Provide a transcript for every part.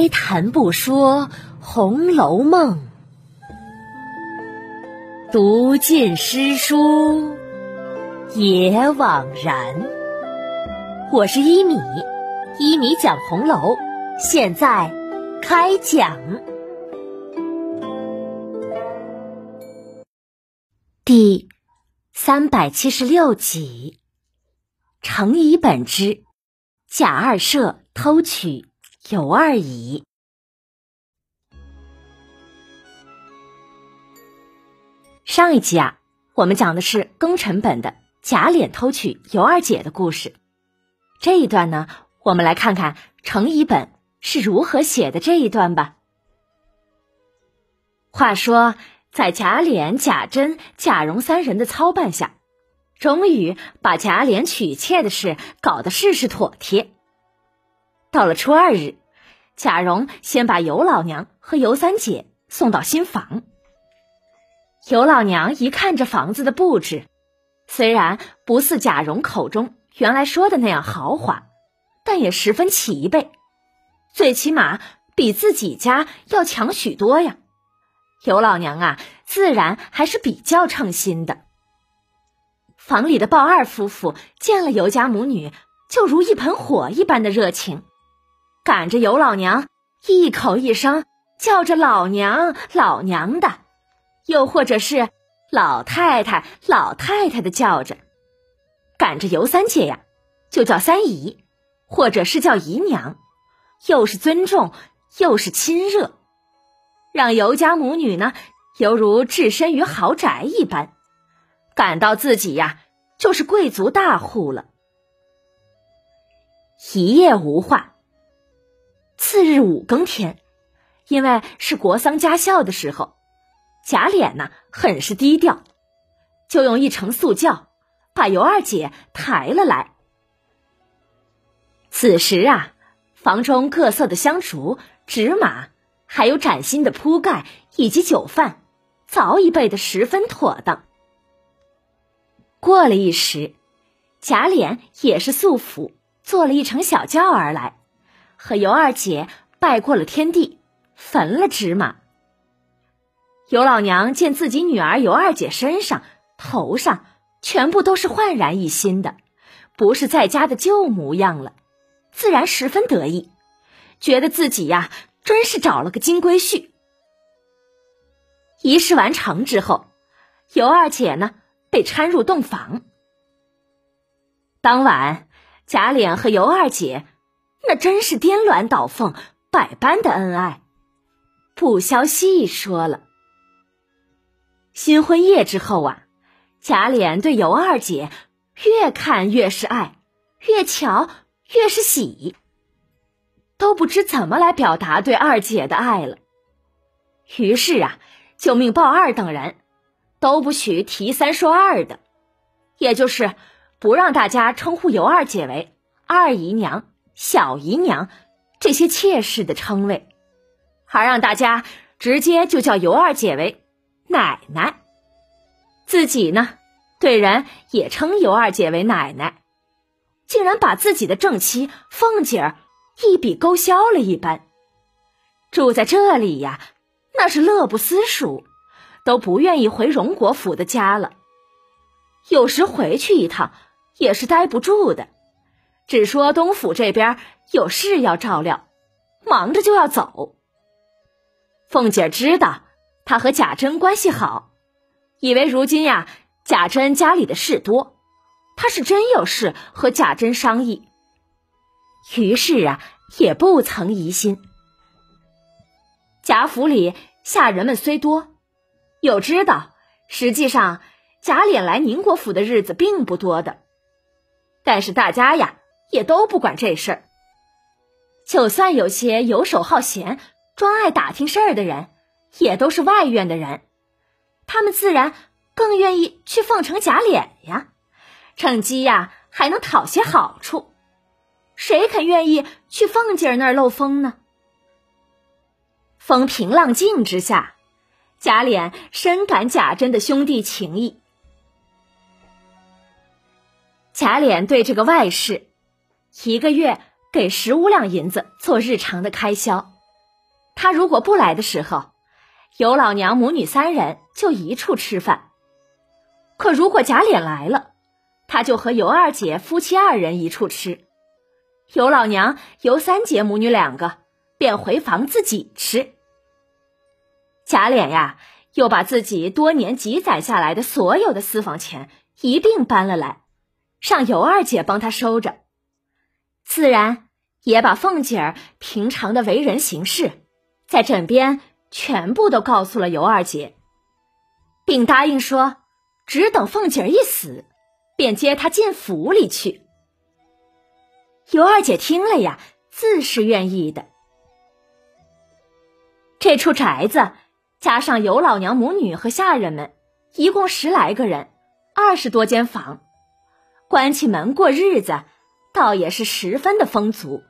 开谈不说《红楼梦》，读尽诗书也枉然。我是一米，一米讲红楼，现在开讲第三百七十六集：程乙本之贾二舍偷取。尤二姨。上一集啊，我们讲的是庚辰本的贾琏偷取尤二姐的故事。这一段呢，我们来看看程乙本是如何写的这一段吧。话说，在贾琏、贾珍、贾蓉三人的操办下，终于把贾琏娶妾的事搞得事事妥帖。到了初二日。贾蓉先把尤老娘和尤三姐送到新房。尤老娘一看这房子的布置，虽然不似贾蓉口中原来说的那样豪华，但也十分齐备，最起码比自己家要强许多呀。尤老娘啊，自然还是比较称心的。房里的鲍二夫妇见了尤家母女，就如一盆火一般的热情。赶着尤老娘一口一声叫着老娘老娘的，又或者是老太太老太太的叫着，赶着尤三姐呀就叫三姨，或者是叫姨娘，又是尊重又是亲热，让尤家母女呢犹如置身于豪宅一般，感到自己呀就是贵族大户了。一夜无话。次日五更天，因为是国丧家孝的时候，贾琏呢很是低调，就用一乘素轿把尤二姐抬了来。此时啊，房中各色的香烛、纸马，还有崭新的铺盖以及酒饭，早已备得十分妥当。过了一时，贾琏也是素服，坐了一乘小轿而来。和尤二姐拜过了天地，焚了纸马。尤老娘见自己女儿尤二姐身上、头上全部都是焕然一新的，不是在家的旧模样了，自然十分得意，觉得自己呀真是找了个金龟婿。仪式完成之后，尤二姐呢被搀入洞房。当晚，贾琏和尤二姐。那真是颠鸾倒凤，百般的恩爱，不消细说了。新婚夜之后啊，贾琏对尤二姐越看越是爱，越瞧越是喜，都不知怎么来表达对二姐的爱了。于是啊，就命鲍二等人都不许提三说二的，也就是不让大家称呼尤二姐为二姨娘。小姨娘，这些妾室的称谓，还让大家直接就叫尤二姐为奶奶。自己呢，对人也称尤二姐为奶奶，竟然把自己的正妻凤姐儿一笔勾销了一般。住在这里呀，那是乐不思蜀，都不愿意回荣国府的家了。有时回去一趟，也是待不住的。只说东府这边有事要照料，忙着就要走。凤姐知道他和贾珍关系好，以为如今呀贾珍家里的事多，他是真有事和贾珍商议。于是啊也不曾疑心。贾府里下人们虽多，有知道实际上贾琏来宁国府的日子并不多的，但是大家呀。也都不管这事儿。就算有些游手好闲、专爱打听事儿的人，也都是外院的人，他们自然更愿意去奉承贾琏呀，趁机呀还能讨些好处。谁肯愿意去凤姐儿那儿漏风呢？风平浪静之下，贾琏深感贾珍的兄弟情谊。贾琏对这个外室。一个月给十五两银子做日常的开销，他如果不来的时候，尤老娘母女三人就一处吃饭；可如果贾琏来了，他就和尤二姐夫妻二人一处吃，尤老娘、尤三姐母女两个便回房自己吃。贾琏呀，又把自己多年积攒下来的所有的私房钱一并搬了来，让尤二姐帮他收着，自然也把凤姐儿平常的为人行事，在枕边全部都告诉了尤二姐，并答应说，只等凤姐儿一死。便接她进府里去。尤二姐听了呀，自是愿意的。这处宅子加上尤老娘母女和下人们，一共十来个人，二十多间房，关起门过日子，倒也是十分的丰足，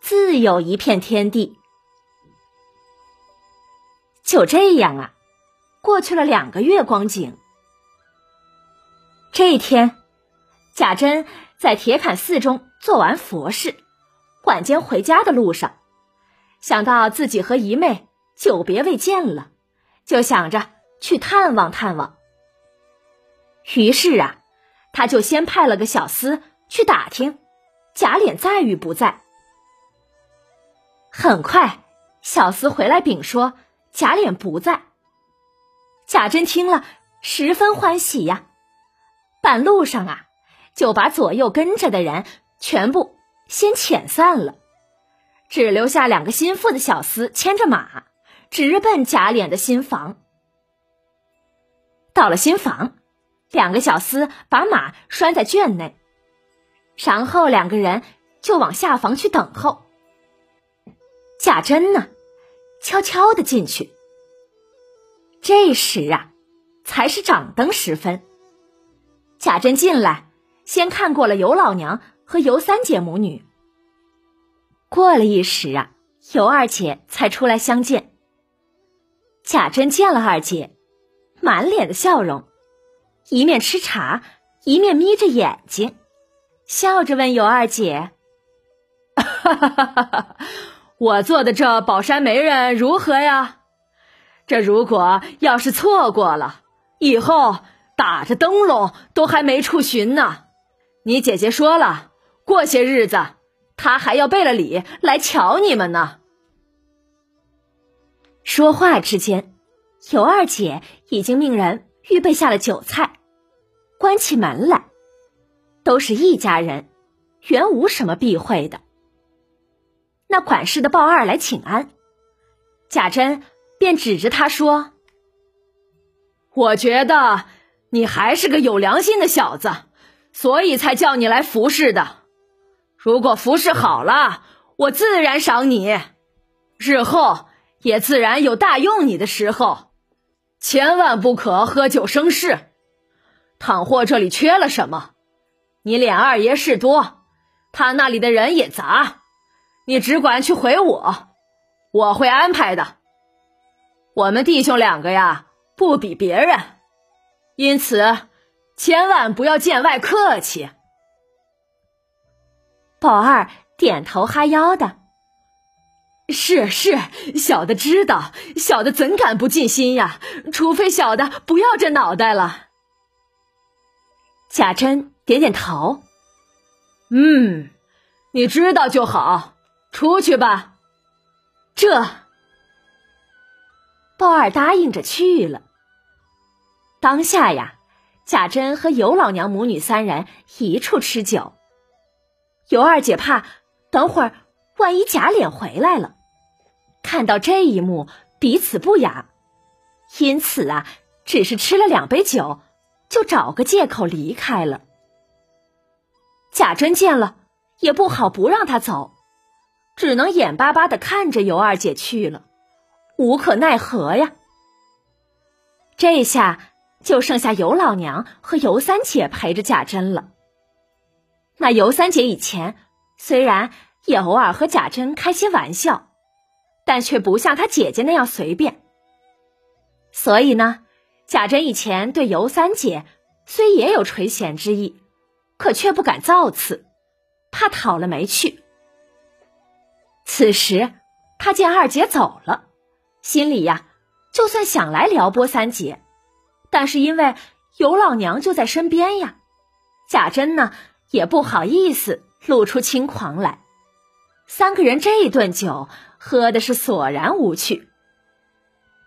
自有一片天地。就这样啊，过去了两个月光景。这一天，贾珍在铁槛寺中做完佛事，晚间回家的路上，想到自己和姨妹久别未见了，就想着去探望探望。于是啊，他就先派了个小厮去打听贾琏在与不在。很快，小厮回来禀说贾琏不在。贾珍听了，十分欢喜呀。半路上啊，就把左右跟着的人全部先遣散了，只留下两个心腹的小厮牵着马，直奔贾琏的新房。到了新房，两个小厮把马拴在圈内，然后两个人就往下房去等候。贾珍呢，悄悄的进去。这时啊，才是掌灯时分。贾珍进来，先看过了尤老娘和尤三姐母女。过了一时啊，尤二姐才出来相见。贾珍见了二姐，满脸的笑容，一面吃茶，一面眯着眼睛，笑着问尤二姐：“哈哈哈哈哈，我做的这宝山媒人如何呀？这如果要是错过了，以后……”打着灯笼都还没处寻呢，你姐姐说了，过些日子她还要备了礼来瞧你们呢。说话之间，尤二姐已经命人预备下了酒菜，关起门来，都是一家人，原无什么避讳的。那管事的鲍二来请安，贾珍便指着他说：“我觉得。”你还是个有良心的小子，所以才叫你来服侍的。如果服侍好了，我自然赏你，日后也自然有大用你的时候。千万不可喝酒生事。倘或这里缺了什么，你脸二爷事多，他那里的人也杂，你只管去回我，我会安排的。我们弟兄两个呀，不比别人。因此，千万不要见外客气。宝二点头哈腰的，是是，小的知道，小的怎敢不尽心呀？除非小的不要这脑袋了。贾珍点点头，嗯，你知道就好，出去吧。这，鲍二答应着去了。当下呀，贾珍和尤老娘母女三人一处吃酒。尤二姐怕等会儿万一贾琏回来了，看到这一幕彼此不雅，因此啊，只是吃了两杯酒，就找个借口离开了。贾珍见了也不好不让他走，只能眼巴巴的看着尤二姐去了，无可奈何呀。这下。就剩下尤老娘和尤三姐陪着贾珍了。那尤三姐以前虽然也偶尔和贾珍开些玩笑，但却不像她姐姐那样随便。所以呢，贾珍以前对尤三姐虽也有垂涎之意，可却不敢造次，怕讨了没趣。此时他见二姐走了，心里呀，就算想来撩拨三姐，但是因为尤老娘就在身边呀，贾珍呢也不好意思露出轻狂来。三个人这一顿酒喝的是索然无趣。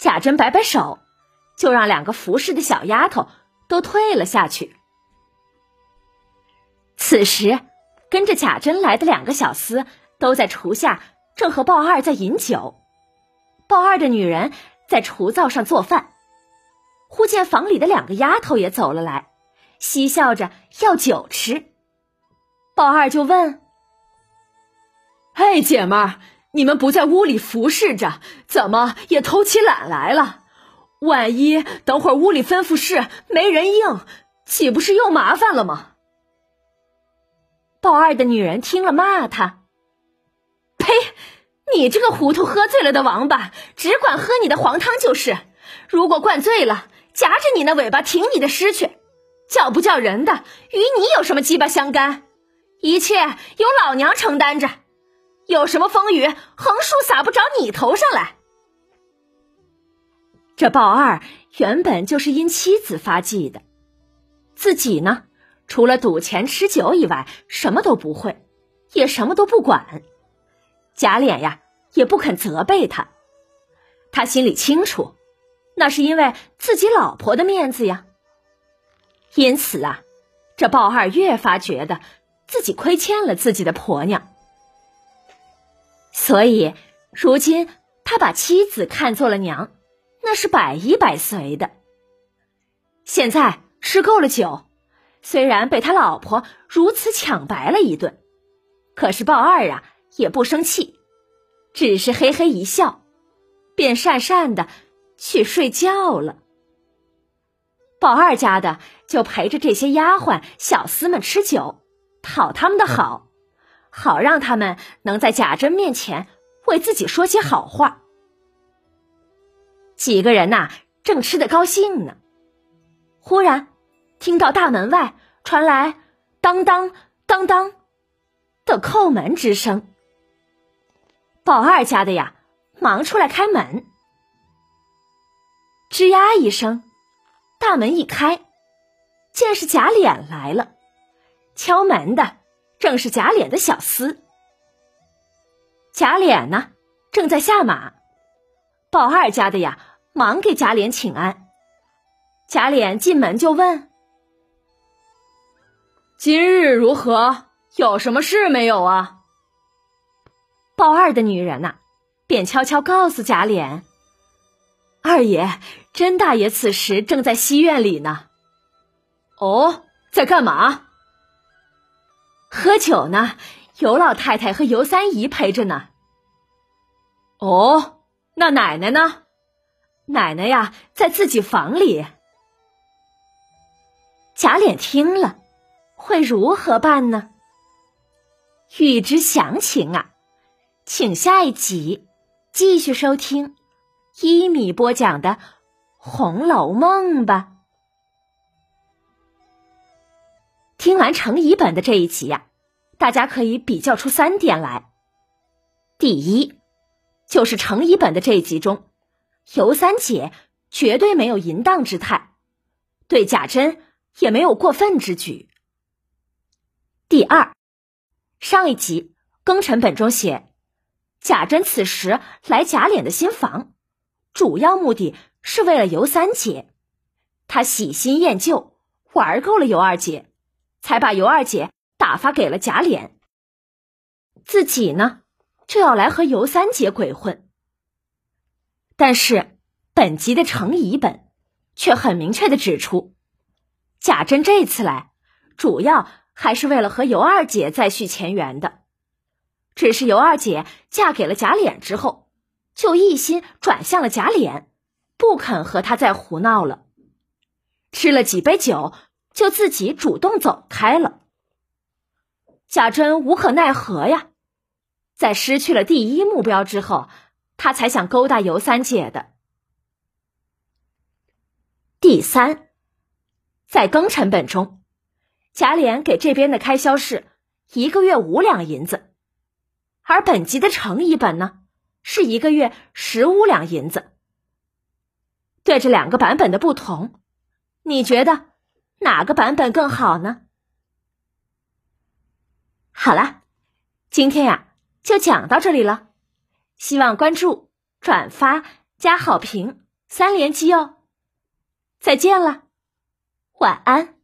贾珍摆摆手，就让两个服侍的小丫头都退了下去。此时，跟着贾珍来的两个小厮都在厨下，正和鲍二在饮酒。鲍二的女人在厨灶上做饭，忽见房里的两个丫头也走了来，嬉笑着要酒吃。鲍二就问。嘿，姐们儿，你们不在屋里服侍着，怎么也偷起懒来了？万一等会儿屋里吩咐事没人应，岂不是又麻烦了吗？鲍二的女人听了，骂他：“呸！你这个糊涂喝醉了的王八，只管喝你的黄汤就是。如果灌醉了，夹着你那尾巴挺你的尸去，叫不叫人的，与你有什么鸡巴相干？一切由老娘承担着。”有什么风雨，横竖洒不着你头上来。这鲍二原本就是因妻子发迹的，自己呢，除了赌钱吃酒以外，什么都不会，也什么都不管。贾琏呀，也不肯责备他，他心里清楚，那是因为自己老婆的面子呀。因此啊，这鲍二越发觉得自己亏欠了自己的婆娘。所以，如今他把妻子看作了娘，那是百依百随的。现在吃够了酒，虽然被他老婆如此抢白了一顿，可是鲍二啊也不生气，只是嘿嘿一笑，便讪讪的去睡觉了。鲍二家的就陪着这些丫鬟小厮们吃酒，讨他们的好。好让他们能在贾珍面前为自己说些好话。几个人呐，正吃得高兴呢，忽然听到大门外传来当当当当的叩门之声。宝二家的呀，忙出来开门。吱呀一声，大门一开，见是贾琏来了，敲门的。正是贾琏的小厮，贾琏呢正在下马，鲍二家的呀忙给贾琏请安。贾琏进门就问：“今日如何？有什么事没有啊？”鲍二的女人呐，便悄悄告诉贾琏：“二爷，甄大爷此时正在西院里呢。”哦，在干嘛？喝酒呢，尤老太太和尤三姨陪着呢。哦，那奶奶呢？奶奶呀，在自己房里。贾琏听了，会如何办呢？欲知详情啊，请下一集继续收听一米播讲的《红楼梦》吧。听完程乙本的这一集呀，大家可以比较出三点来。第一，就是程乙本的这一集中，尤三姐绝对没有淫荡之态，对贾珍也没有过分之举。第二，上一集庚辰本中写，贾珍此时来贾琏的新房，主要目的是为了尤三姐，他喜新厌旧，玩够了尤二姐。才把尤二姐打发给了贾琏，自己呢就要来和尤三姐鬼混。但是本集的程乙本却很明确的指出，贾珍这次来主要还是为了和尤二姐再续前缘的，只是尤二姐嫁给了贾琏之后，就一心转向了贾琏，不肯和他再胡闹了，吃了几杯酒。就自己主动走开了。贾珍无可奈何呀，在失去了第一目标之后，他才想勾搭尤三姐的。第三，在庚辰本中，贾琏给这边的开销是一个月五两银子，而本集的程乙本呢，是一个月十五两银子。对这两个版本的不同，你觉得哪个版本更好呢？好了，今天呀就讲到这里了，希望关注、转发、加好评三连击哦！再见了，晚安。